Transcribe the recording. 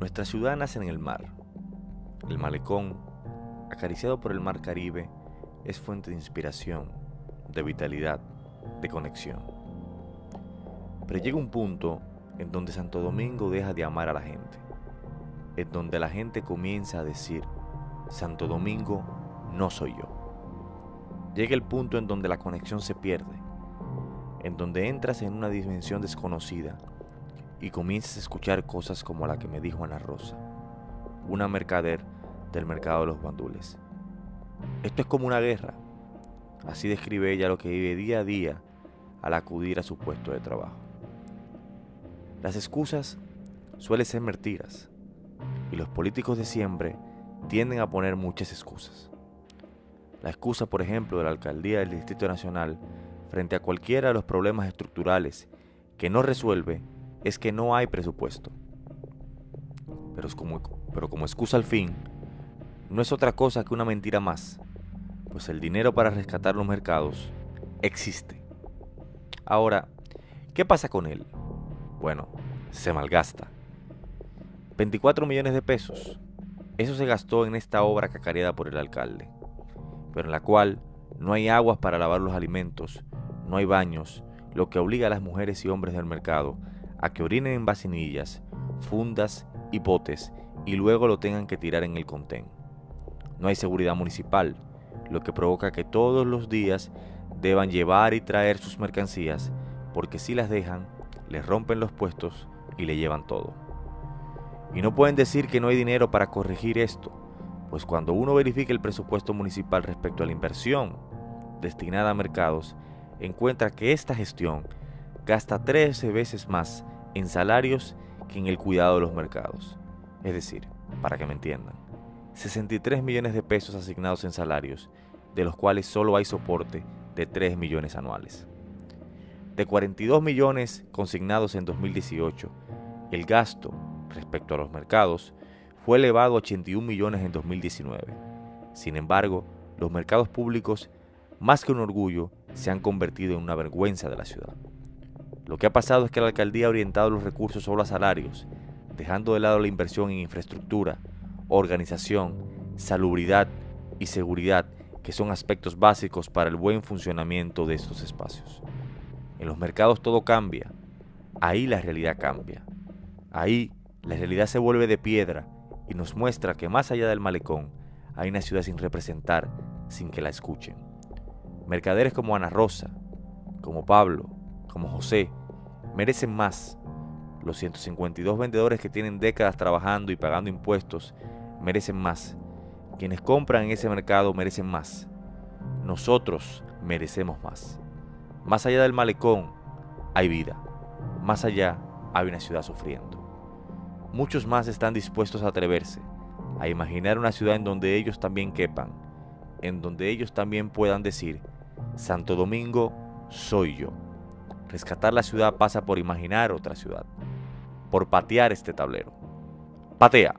Nuestra ciudad nace en el mar. El malecón, acariciado por el mar Caribe, es fuente de inspiración, de vitalidad, de conexión. Pero llega un punto en donde Santo Domingo deja de amar a la gente, en donde la gente comienza a decir, Santo Domingo no soy yo. Llega el punto en donde la conexión se pierde, en donde entras en una dimensión desconocida y comienzas a escuchar cosas como la que me dijo Ana Rosa, una mercader del mercado de los bandules. Esto es como una guerra. Así describe ella lo que vive día a día al acudir a su puesto de trabajo. Las excusas suelen ser mentiras y los políticos de siempre tienden a poner muchas excusas. La excusa, por ejemplo, de la alcaldía del Distrito Nacional frente a cualquiera de los problemas estructurales que no resuelve es que no hay presupuesto. Pero, como, pero como excusa al fin, no es otra cosa que una mentira más, pues el dinero para rescatar los mercados existe. Ahora, ¿qué pasa con él? Bueno, se malgasta. 24 millones de pesos. Eso se gastó en esta obra cacareada por el alcalde, pero en la cual no hay aguas para lavar los alimentos, no hay baños, lo que obliga a las mujeres y hombres del mercado a que orinen en vacinillas, fundas y potes y luego lo tengan que tirar en el contén. No hay seguridad municipal, lo que provoca que todos los días deban llevar y traer sus mercancías, porque si las dejan, les rompen los puestos y le llevan todo. Y no pueden decir que no hay dinero para corregir esto, pues cuando uno verifica el presupuesto municipal respecto a la inversión destinada a mercados, encuentra que esta gestión gasta 13 veces más en salarios que en el cuidado de los mercados. Es decir, para que me entiendan, 63 millones de pesos asignados en salarios, de los cuales solo hay soporte de 3 millones anuales. De 42 millones consignados en 2018, el gasto respecto a los mercados fue elevado a 81 millones en 2019. Sin embargo, los mercados públicos, más que un orgullo, se han convertido en una vergüenza de la ciudad. Lo que ha pasado es que la alcaldía ha orientado los recursos solo a salarios, dejando de lado la inversión en infraestructura, organización, salubridad y seguridad, que son aspectos básicos para el buen funcionamiento de estos espacios. En los mercados todo cambia, ahí la realidad cambia. Ahí la realidad se vuelve de piedra y nos muestra que más allá del malecón hay una ciudad sin representar, sin que la escuchen. Mercaderes como Ana Rosa, como Pablo, como José, merecen más. Los 152 vendedores que tienen décadas trabajando y pagando impuestos merecen más. Quienes compran en ese mercado merecen más. Nosotros merecemos más. Más allá del malecón hay vida. Más allá hay una ciudad sufriendo. Muchos más están dispuestos a atreverse, a imaginar una ciudad en donde ellos también quepan, en donde ellos también puedan decir, Santo Domingo soy yo. Rescatar la ciudad pasa por imaginar otra ciudad, por patear este tablero. Patea.